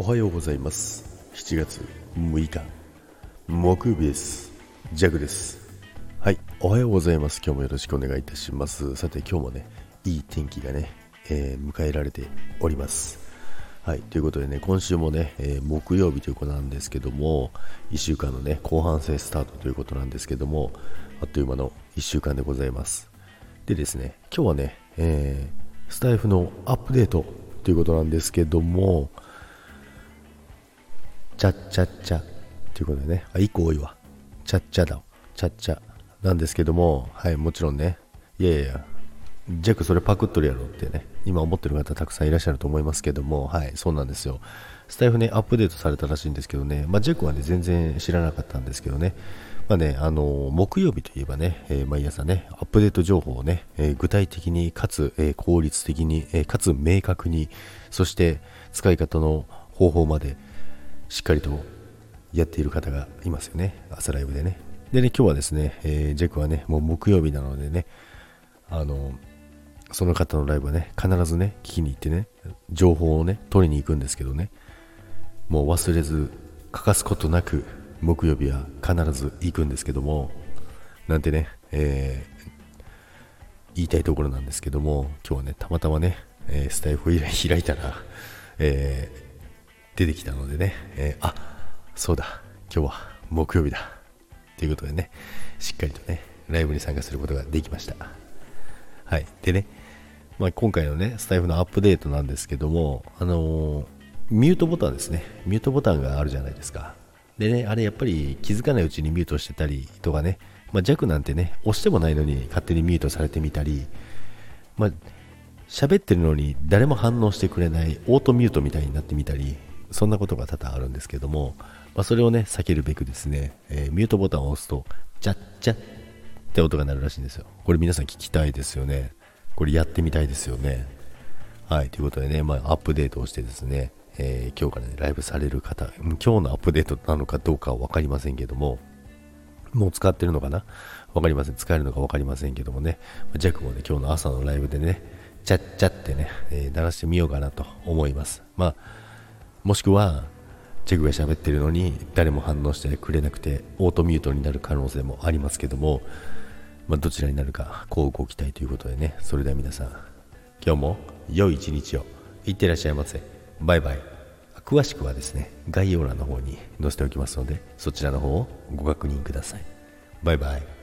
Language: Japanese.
おはようございます。7月6日。木曜日です。ジャグです。はいおはようございます。今日もよろしくお願いいたします。さて今日もねいい天気がね、えー、迎えられております。はいということでね今週もね、えー、木曜日ということなんですけども1週間のね後半戦スタートということなんですけどもあっという間の1週間でございます。でですね今日はね、えー、スタイフのアップデートということなんですけどもチャッチャッチャということでね、あ、1個多いわ。チャッチャだ。チャッチャ。なんですけども、はい、もちろんね、いやいや、ジャックそれパクっとるやろってね、今思ってる方たくさんいらっしゃると思いますけども、はい、そうなんですよ。スタイフね、アップデートされたらしいんですけどね、まあ、ジャックはね、全然知らなかったんですけどね、まあね、あの木曜日といえばね、えー、毎朝ね、アップデート情報をね、えー、具体的にかつ、えー、効率的に、えかつ明確に、そして使い方の方法までしっかりとやっている方がいますよね、朝ライブでね。でね、今日はですね、えジェクはね、もう木曜日なのでね、あのその方のライブはね、必ずね、聞きに行ってね、情報をね、取りに行くんですけどね、もう忘れず、欠かすことなく、木曜日は必ず行くんですけども、なんてね、えー、言いたいところなんですけども、今日はね、たまたまね、えー、スタイフを開いたら、えー、出てきたのでね、えあそうだ、今日は木曜日だ。ということでね、しっかりとね、ライブに参加することができました。はい。でね、まあ、今回のね、スタイフのアップデートなんですけども、あのー、ミュートボタンですね。ミュートボタンがあるじゃないですか。でね、あれやっぱり気づかないうちにミュートしてたりとかね、まあ、弱なんてね、押してもないのに勝手にミュートされてみたり、まあ、喋ってるのに誰も反応してくれないオートミュートみたいになってみたり、そんなことが多々あるんですけども、まあ、それをね、避けるべくですね、えー、ミュートボタンを押すと、チャッチャッって音が鳴るらしいんですよ。これ皆さん聞きたいですよね。これやってみたいですよね。はい、ということでね、まあ、アップデートをしてですね、えー、今日からね、ライブされる方、今日のアップデートなのかどうかは分かりませんけども、もう使ってるのかな？分かりません。使えるのか分かりませんけどもね、ジャックもね、今日の朝のライブでね、チャッチャってね、えー、鳴らしてみようかなと思います。まあ、もしくは、ジェグが喋ってるのに誰も反応してくれなくて、オートミュートになる可能性もありますけども、まあ、どちらになるか、こうご期待ということでね、それでは皆さん、今日も良い一日を。いってらっしゃいませ。バイバイ。詳しくはですね、概要欄の方に載せておきますので、そちらの方をご確認ください。バイバイ。